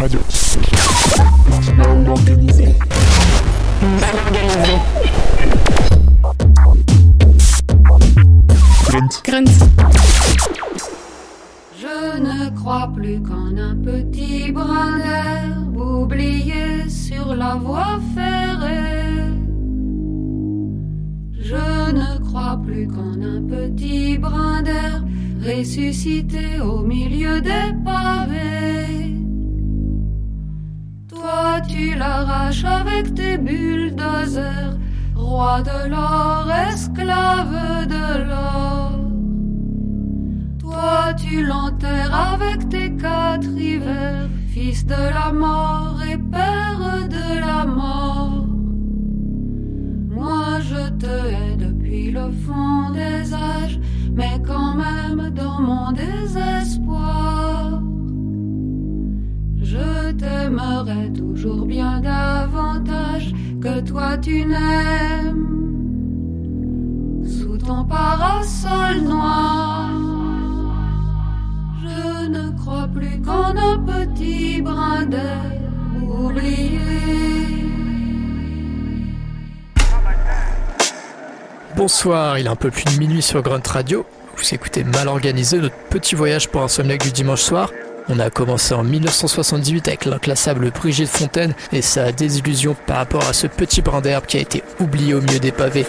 Радио. Il est un peu plus de minuit sur Grunt Radio. Vous écoutez mal organisé notre petit voyage pour un sommeil du dimanche soir. On a commencé en 1978 avec l'inclassable Brigitte Fontaine et sa désillusion par rapport à ce petit brin d'herbe qui a été oublié au milieu des pavés.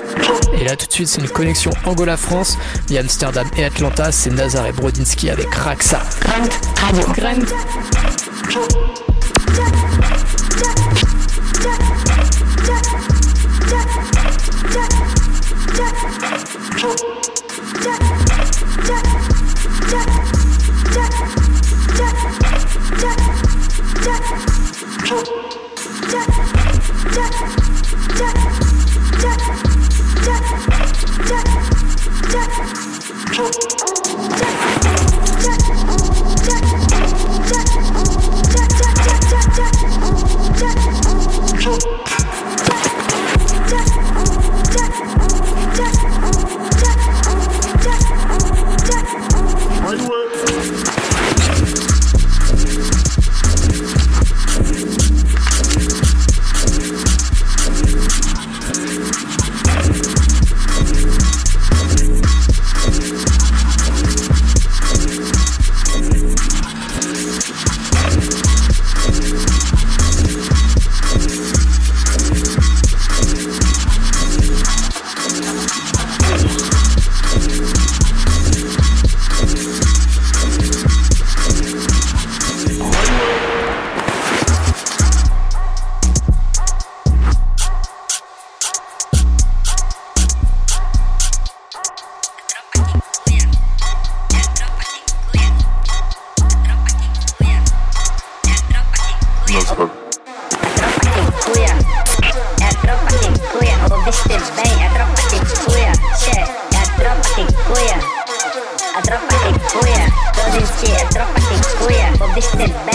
Et là tout de suite c'est une connexion Angola-France via Amsterdam et Atlanta, c'est Nazar et Brodinski avec Raxa. Grunt Radio. Grunt. Yeah. It's the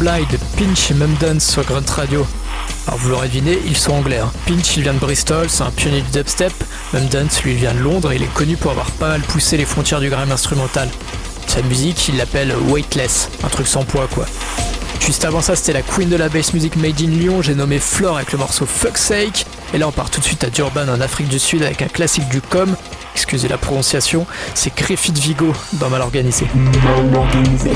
Blind de Pinch et Mumdance sur Grunt Radio. Alors vous l'aurez deviné, ils sont anglais. Hein. Pinch il vient de Bristol, c'est un pionnier du dubstep. Mumdance lui vient de Londres et il est connu pour avoir pas mal poussé les frontières du grime instrumental. Sa musique, il l'appelle weightless, un truc sans poids quoi. Juste avant ça, c'était la queen de la bass music made in Lyon, j'ai nommé Flore avec le morceau Fuck Sake. Et là, on part tout de suite à Durban en Afrique du Sud avec un classique du com. Excusez la prononciation, c'est Griffith Vigo dans Mal organisé. Mal organisé.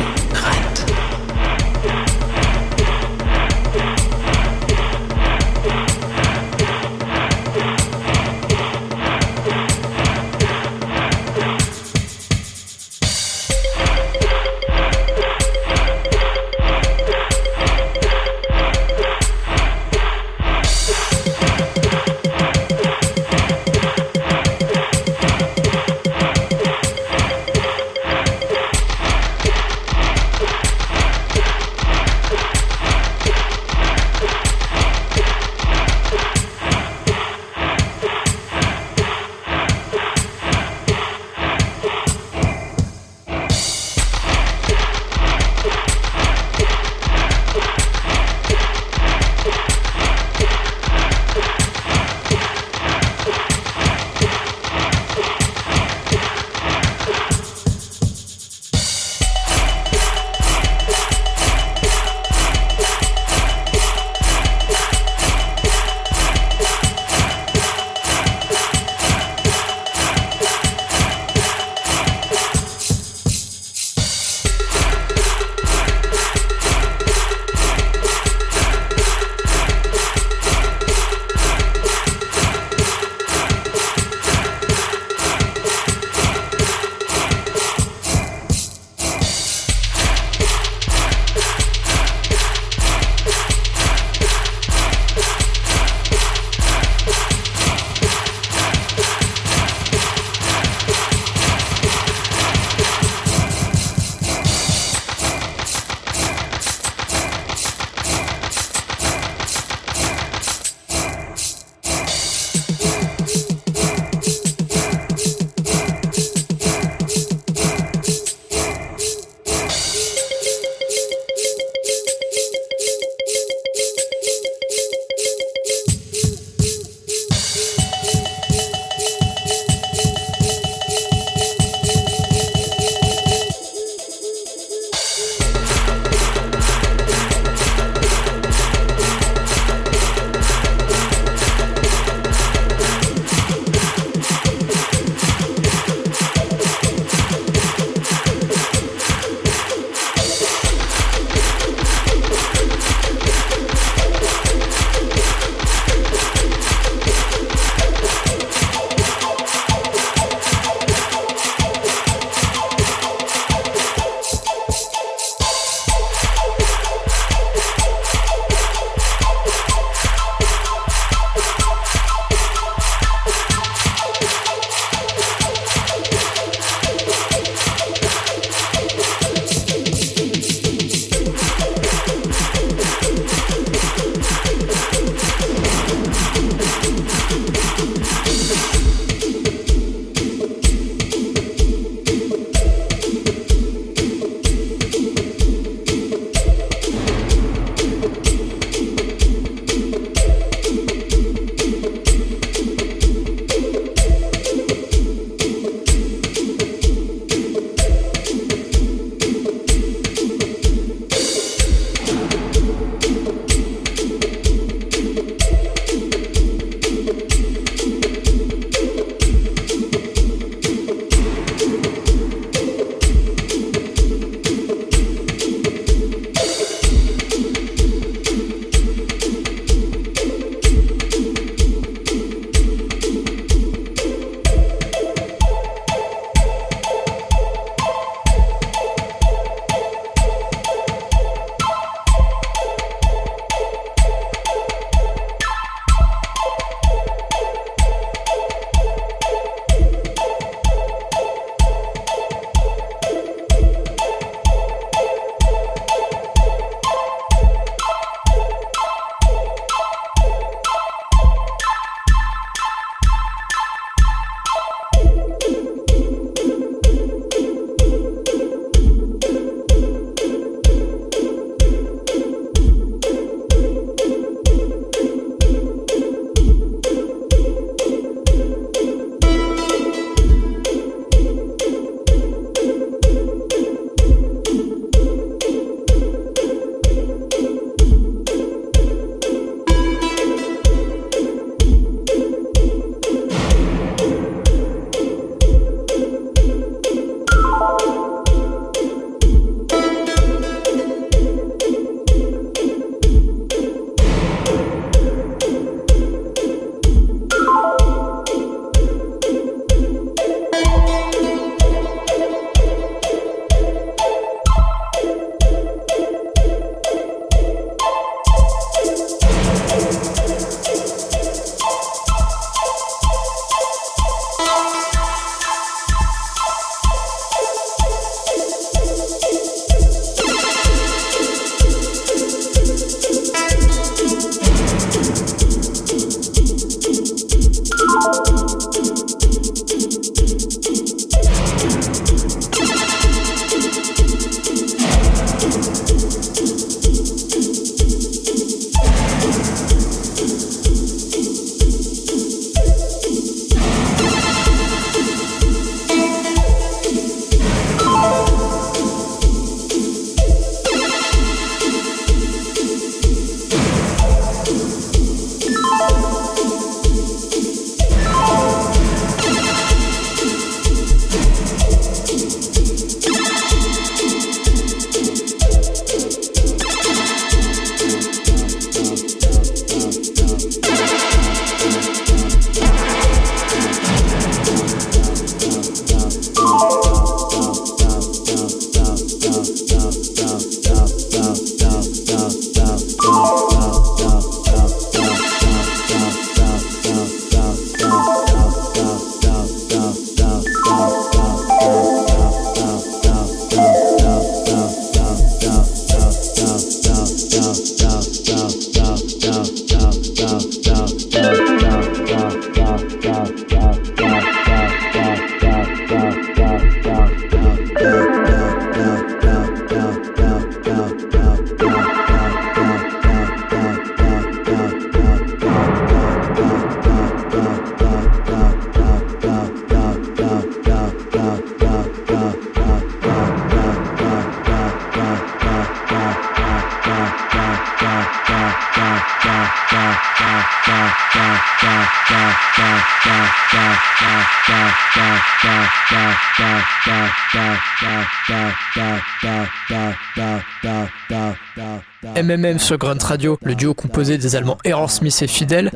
MMM sur Grunt Radio, le duo composé des Allemands Error Smith et Fidel.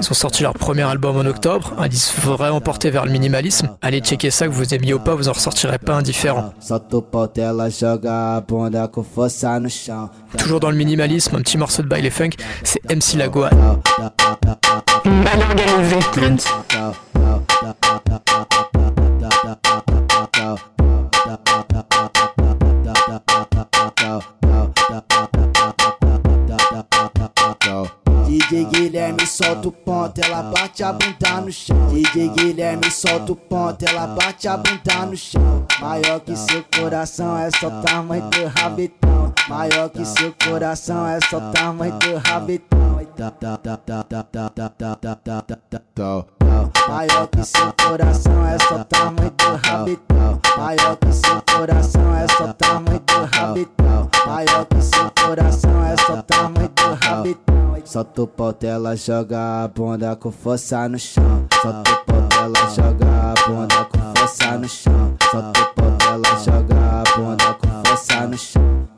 Ils ont sorti leur premier album en octobre, un disque vraiment porté vers le minimalisme. Allez checker ça, que vous aimiez ou pas, vous en ressortirez pas indifférent. Toujours dans le minimalisme, un petit morceau de baile funk, c'est MC Lagoa. Mal organisé. Solta o ponto, ela bate a bunda no chão. DJ Guilherme solta o ponto, ela bate a bunda no chão. Maior que seu coração, é só tamanho do rabetão. Maior que seu coração, é só tamanho do rabetão. Maior que seu coração, é só tamanho do rabetão. Maior que seu coração, é só tamanho do rabetão. Maior que seu coração, é só tamanho do rabetão. Solta o pau, ela joga a bunda com força no chão. Solta o pau, ela joga a bunda com força no chão. Solta o pau, ela joga a bunda com força no chão.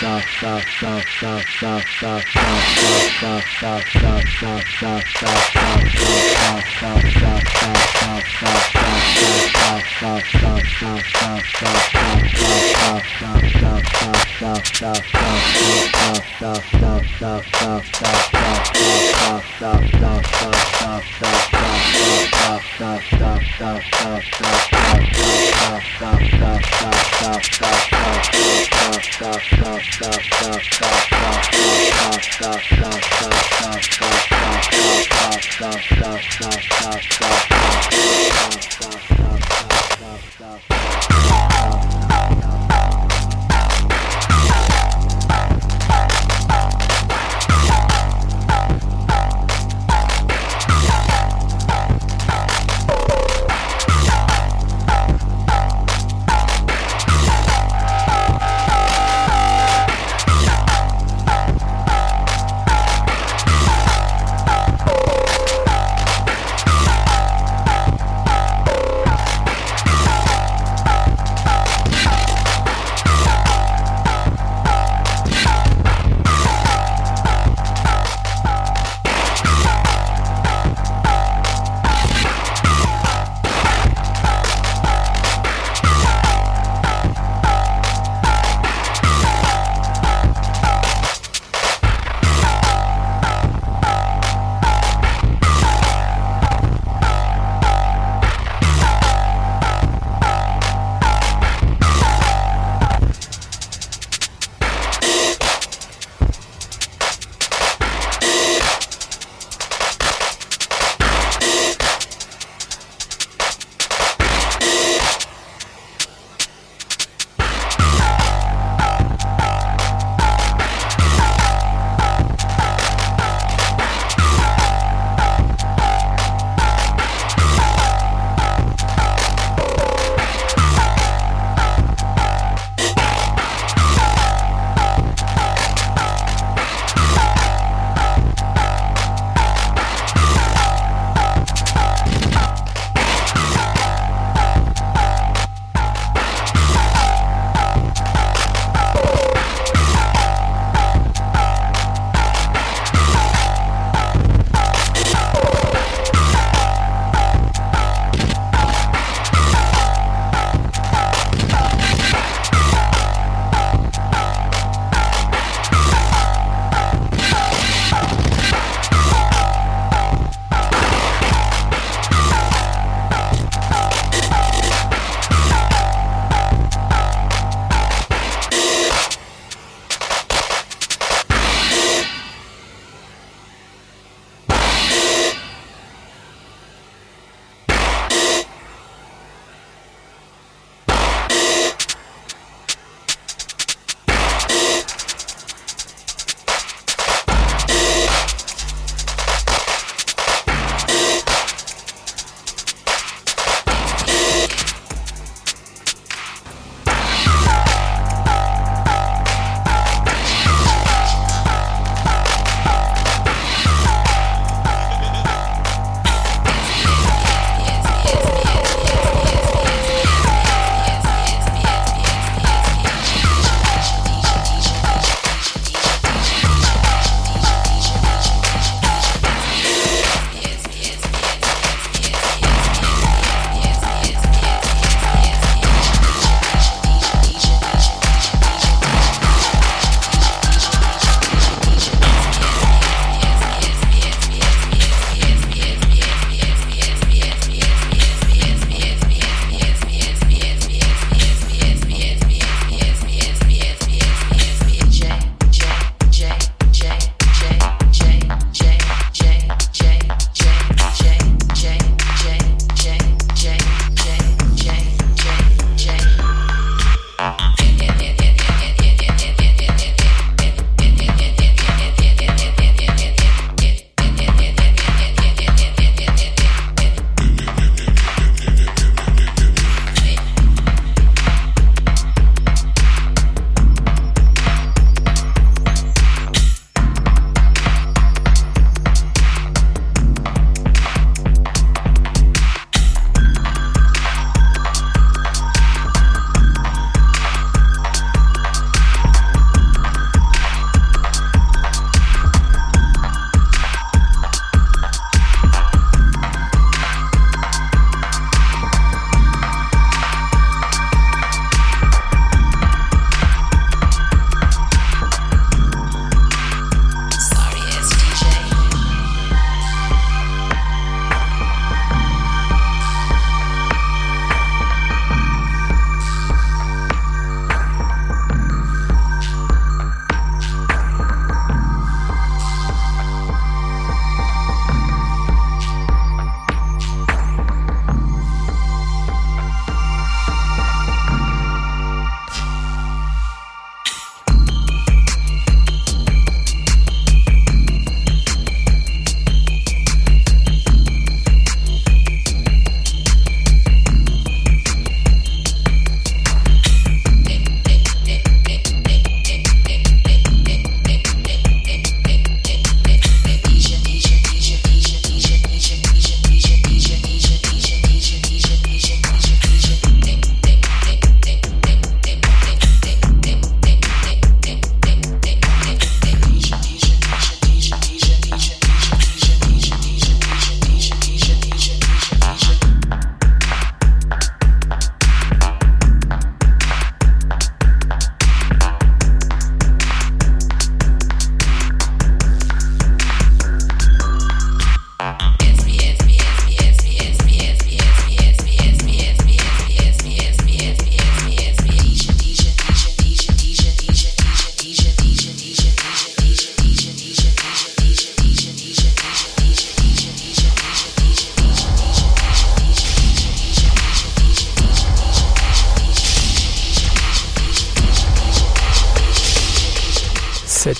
stop stop stop stop tá, tá, tá, tá, tá. tá.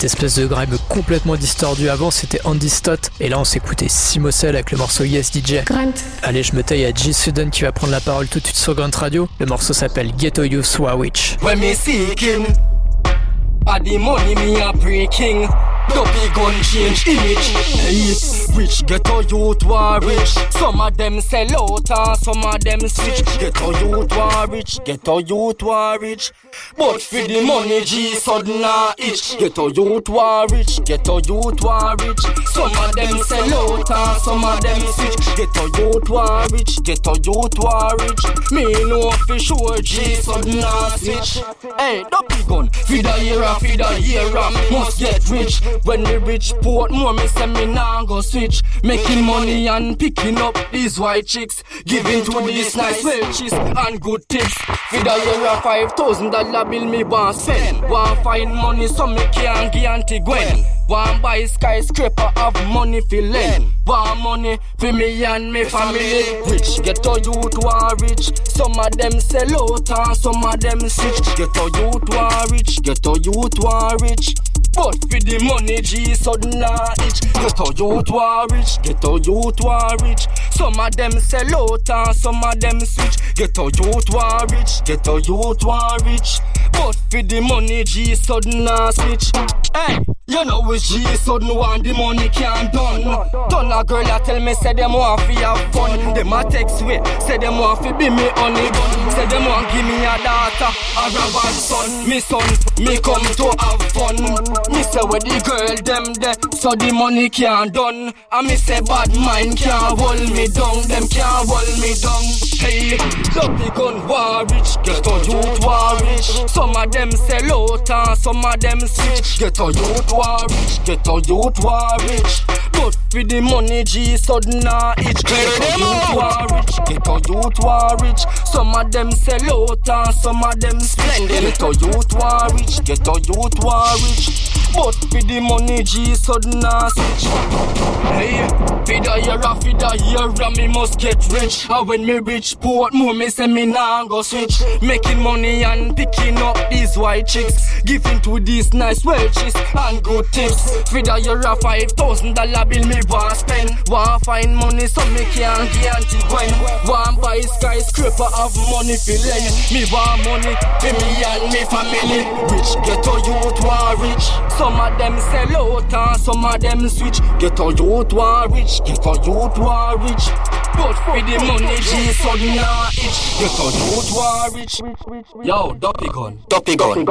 Cette espèce de grime complètement distordu avant, c'était Andy Stott. Et là, on s'écoutait Simosel avec le morceau Yes DJ. Grunt. Allez, je me taille à G Sudden qui va prendre la parole tout de suite sur Grunt Radio. Le morceau s'appelle Ghetto You Switch. When me seeking, a the money me a breaking. Dopey gun change image. Hey, rich ghetto youth war rich. Some of them sell out and some of them switch. Ghetto youth war rich. Ghetto youth war rich. But for the money, G sudden a itch. Ghetto youth war rich. Ghetto youth war rich. Some of them sell out and some of them switch. Ghetto youth war rich. Ghetto youth war rich. Me know for sure G sudden a switch. Hey, dopey gun. Feed a year, feed a year, must get rich. When the rich port more, me say me nah go switch. Making money and picking up these white chicks. Giving to these nice welches and good tips. For the year a five thousand dollar bill me want spend. Want find money so me can give Auntie Gwen. Want buy skyscraper have money fi lend. Want money for me and me family. Rich get a youth war rich. Some of them sell out and some of them switch. Get a youth war rich. Get a youth war rich. But for the money, G sudden a itch. Get a youth war rich, get a youth war rich. Some of them sell out and some of them switch. Get a youth war rich, get a youth war rich. But for the money, G sudden switch. Hey, you know it's G sudden want the money can't done. Done a girl a tell me say them want fi have fun. Them a text way, say them want fi be me only gun. Say them want give me a daughter, a rabbi son. Me son, me come to have fun. Me say where the girl them there, so the money can't done. And me say bad mind can't hold me down, them can't hold me down. Hey, dopey gun war rich, get a youth war rich. Some of them sell out and some of them switch. Get a youth war rich, get a youth war rich. But for the money, G sudden a itch. Get a youth war rich, get a youth war rich. Some of them sell out and some of them splendid. Get a youth war rich, get a youth war rich. But for the money, G sudden a switch. Hey, feed a year, feed a year, me must get rich. And when me rich, port more, me say me nah go switch. Making money and picking up these white chicks. Giving to these nice welches and good tips. Feed a year, five thousand dollar bill me want spend. Want find money so me can get Auntie Gwen. Want buy skyscraper, have money for lend. Me want money for me and me family. Rich ghetto youth want rich. Some of them sell out and some of them switch. Ghetto youth want rich. Ghetto youth want rich. But for the money, G sudden a itch. Ghetto youth want rich. Yo, dopey gun. Dopey gun.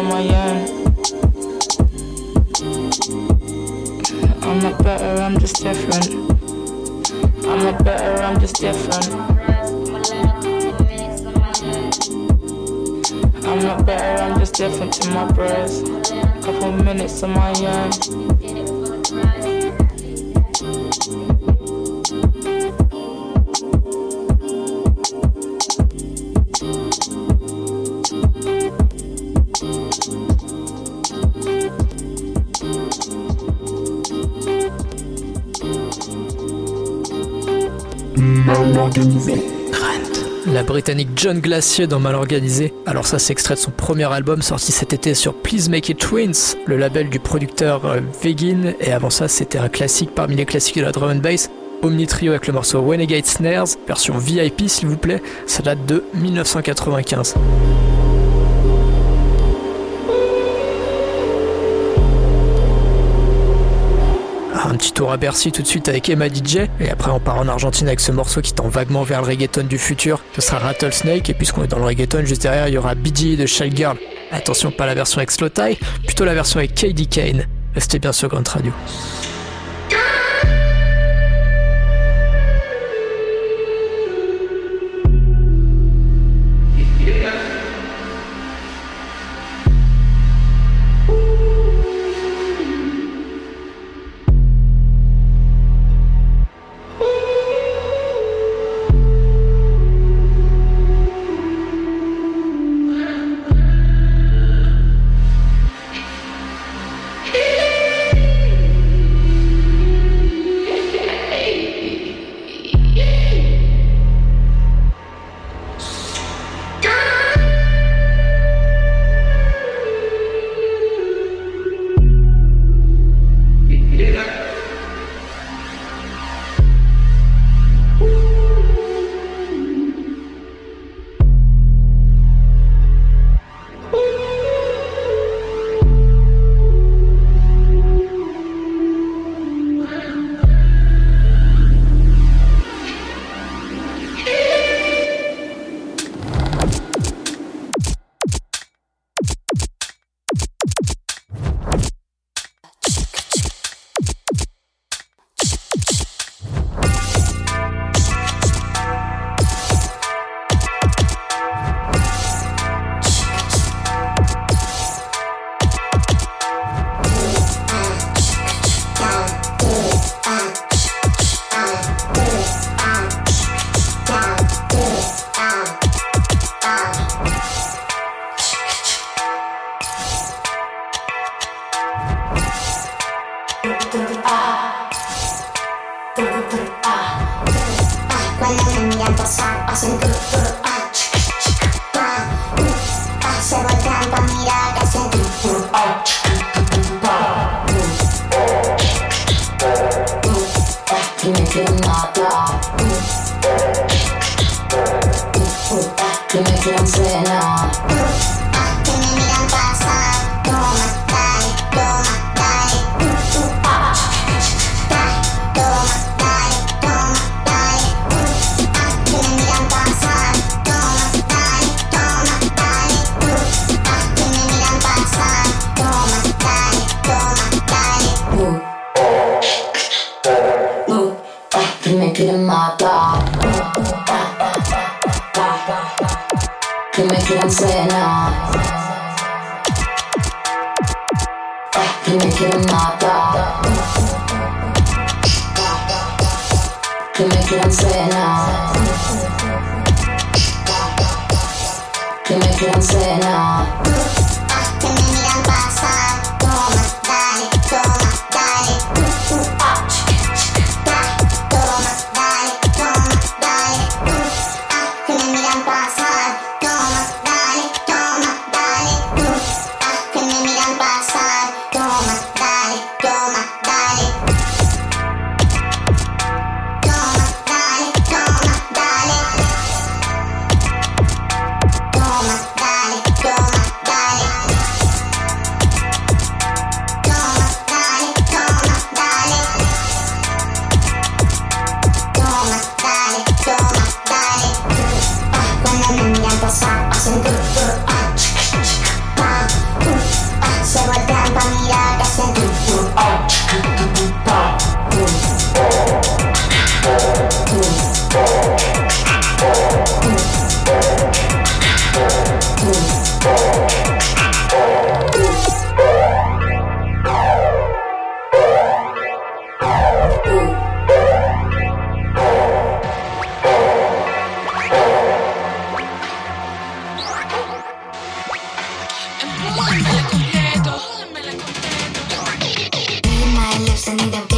On my own. I'm not better, I'm just different. I'm not better, I'm just different. I'm not better, I'm just different to my bros. Couple minutes on my own. La britannique John Glacier dans Mal Organisé. Alors ça c'est extrait de son premier album sorti cet été sur Please Make It Twins, le label du producteur euh, Vegin. Et avant ça c'était un classique parmi les classiques de la drum and bass. Omni Trio avec le morceau Renegade Snares, version VIP s'il vous plaît, ça date de 1995. Petit tour à Bercy tout de suite avec Emma DJ et après on part en Argentine avec ce morceau qui tend vaguement vers le reggaeton du futur. Ce sera Rattlesnake et puisqu'on est dans le reggaeton juste derrière il y aura BG de Child Girl. Attention pas la version avec Slow plutôt la version avec KD Kane. Restez bien sur Grunt Radio. fiance now. Send them.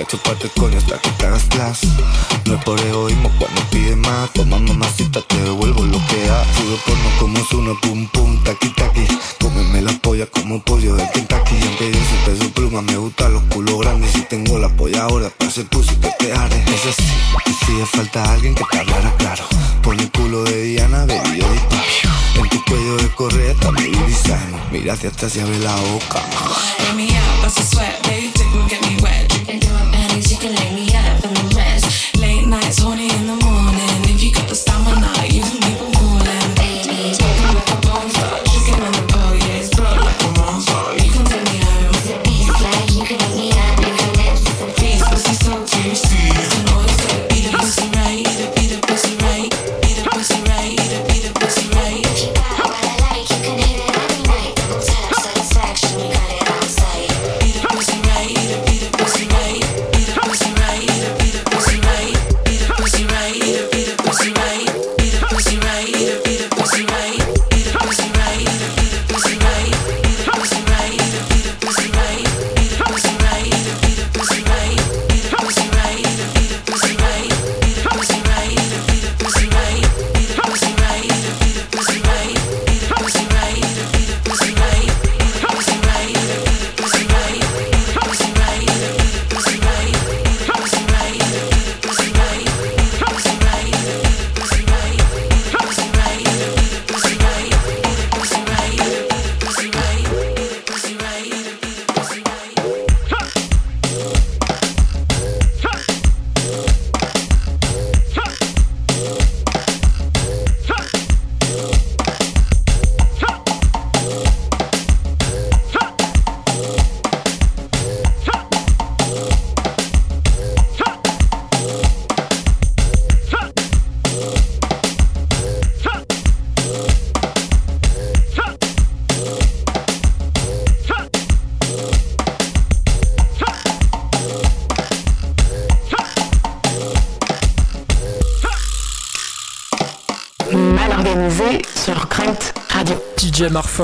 a chuparte coño hasta que estás plas. No es por egoísmo cuando pide más. Toma mamacita, te devuelvo lo que ha. Sube porno como Zuna, pum pum, taqui taqui. Cómeme la polla como pollo de Kentucky. Y aunque yo soy peso pluma, me gustan los culos grandes. Si tengo la polla ahora, pues el pussy que te haré. Es así, si falta alguien que te hablara claro. Pon el culo de Diana, baby, yo disparo. En tu cuello de correa está mi Mira hacia atrás y abre la boca.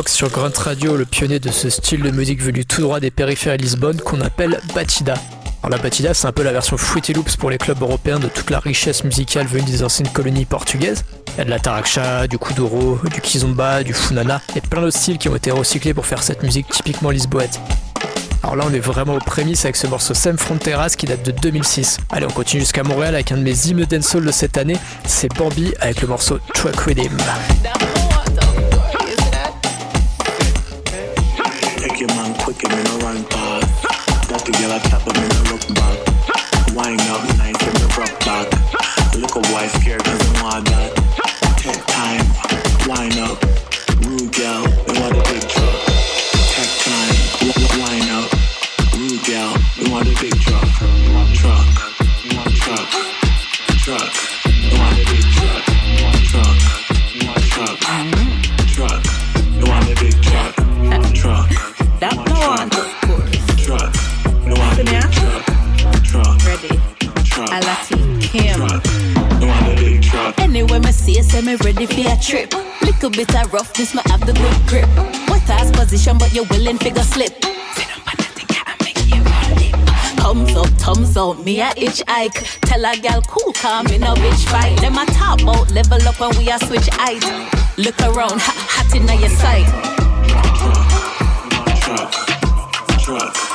Sur Grunt Radio, le pionnier de ce style de musique venu tout droit des périphéries de Lisbonne qu'on appelle Batida. Alors la Batida, c'est un peu la version Fruity Loops pour les clubs européens de toute la richesse musicale venue des anciennes colonies portugaises. Il y a de la taraksha, du kuduro, du kizomba, du funana et plein d'autres styles qui ont été recyclés pour faire cette musique typiquement lisboète. Alors là, on est vraiment aux prémices avec ce morceau Sem Fronteras qui date de 2006. Allez, on continue jusqu'à Montréal avec un de mes hymnes dancehall de cette année, c'est Bambi avec le morceau Truck With cooking in a run back. That together tap. them in a look back. Wind up nice in the rock back. Look a wife scared say me ready for a trip. Little bit of roughness, me have the good grip. What ass position, but you're willing figure slip. Up. Thumbs up, thumbs out, me a itch hike. Tell a gal cool, calm in a bitch fight. Them a top out, level up when we a switch height. Look around, hot, hot in your sight. Truck. Truck.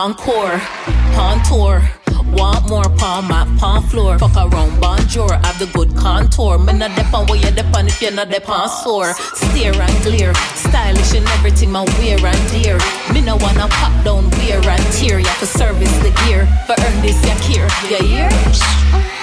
Encore, pawn tour. Want more palm mat, palm floor. Fuck around, bonjour. Have the good contour. Me not dep on where you dep on if you're not dep on sore. Steer and clear, stylish and everything. My wear and dear. Me no wanna pop down, wear and tear. Ya for service the gear, for earn this ya here. Ya hear?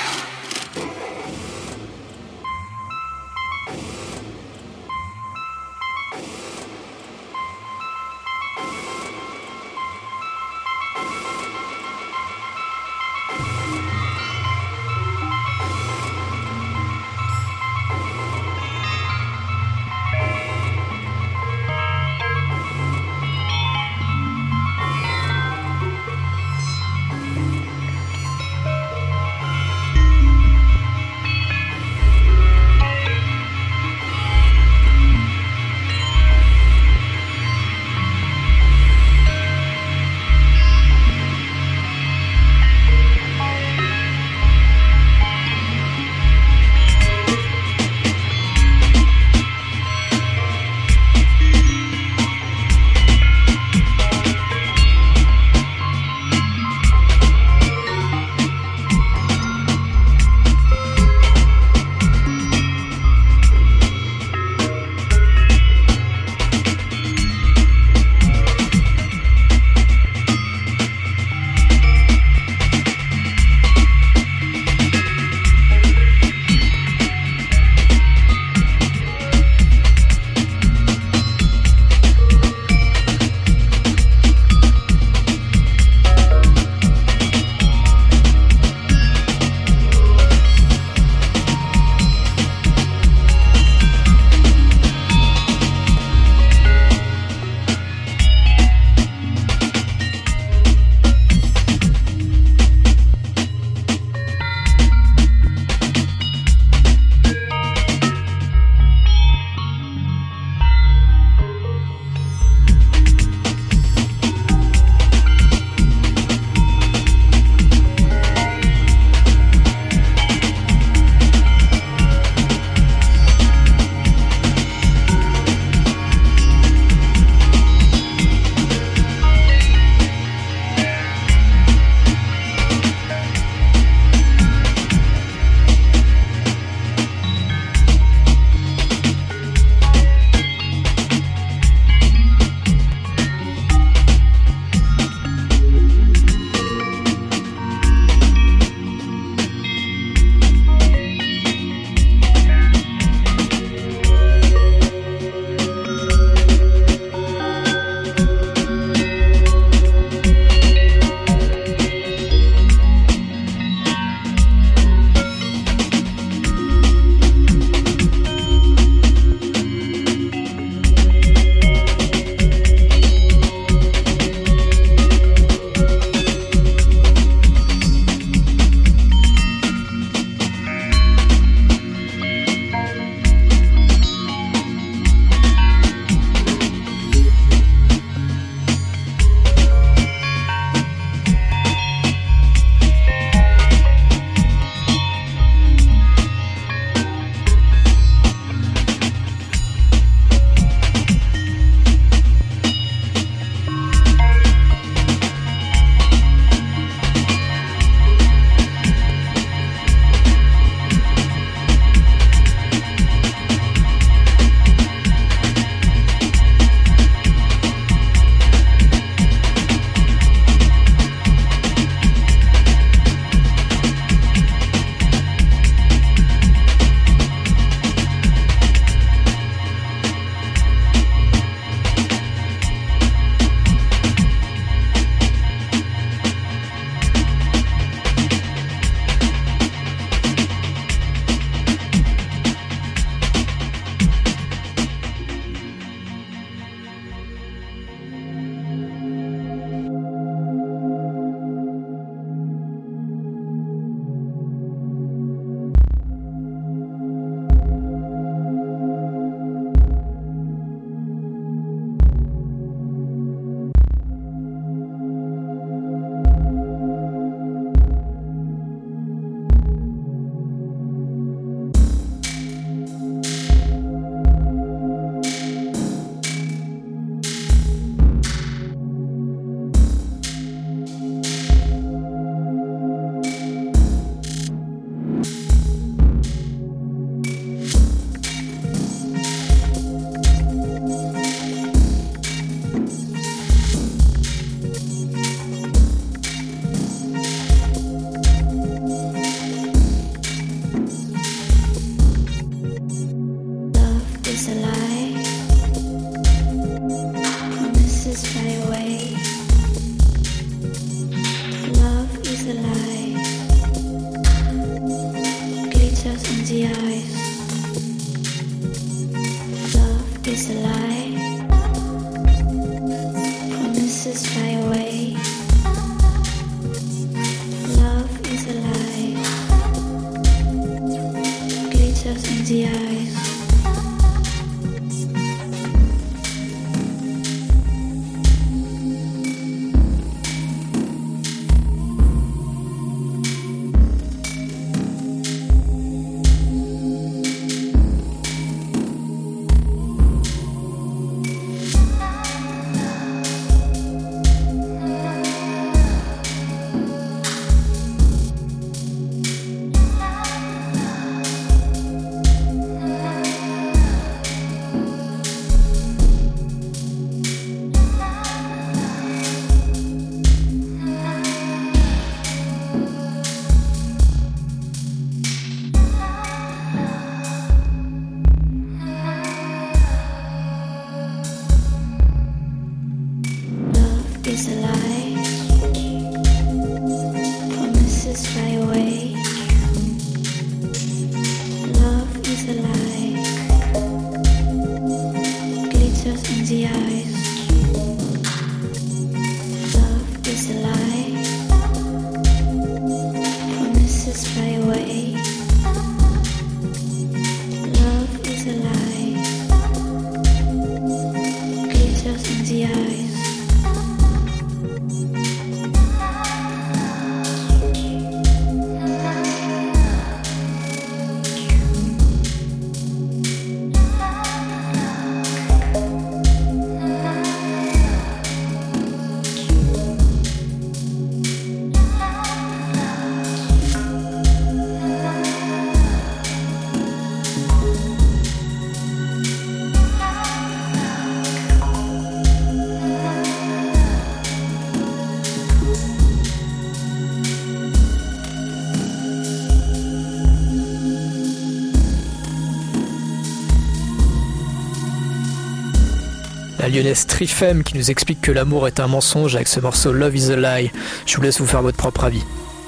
La lyonnaise Trifem qui nous explique que l'amour est un mensonge avec ce morceau Love is a Lie. Je vous laisse vous faire votre propre avis.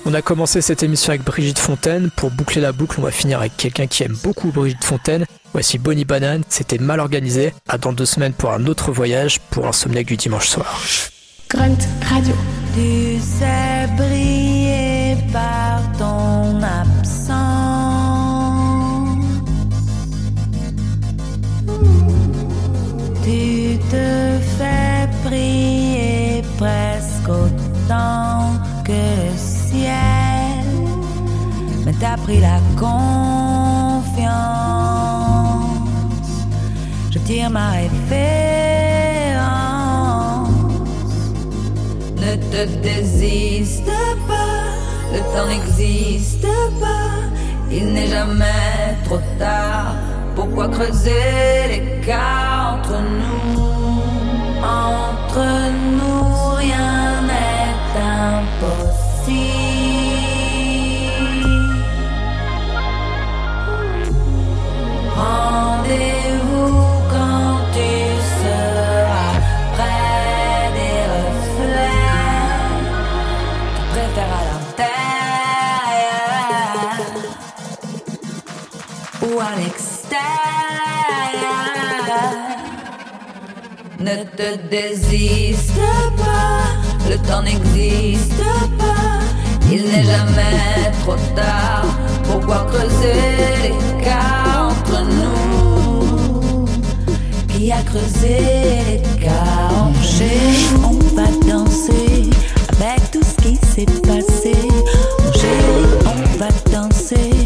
On a commencé cette émission avec Brigitte Fontaine. Pour boucler la boucle, on va finir avec quelqu'un qui aime beaucoup Brigitte Fontaine. Voici Bonnie Banane, c'était mal organisé. À dans deux semaines pour un autre voyage pour Insomniac du dimanche soir. Grunt Radio. Tu sais briller par ton absence. Presque autant que le ciel. Mais t'as pris la confiance. Je tire ma référence. Ne te désiste pas, le temps n'existe pas, il n'est jamais trop tard. Pourquoi creuser l'écart entre nous? Entre nous, Ne te désiste pas, le temps n'existe pas. Il n'est jamais trop tard. Pourquoi creuser les l'écart entre nous Qui a creusé l'écart Chez on va danser avec tout ce qui s'est passé. On va danser.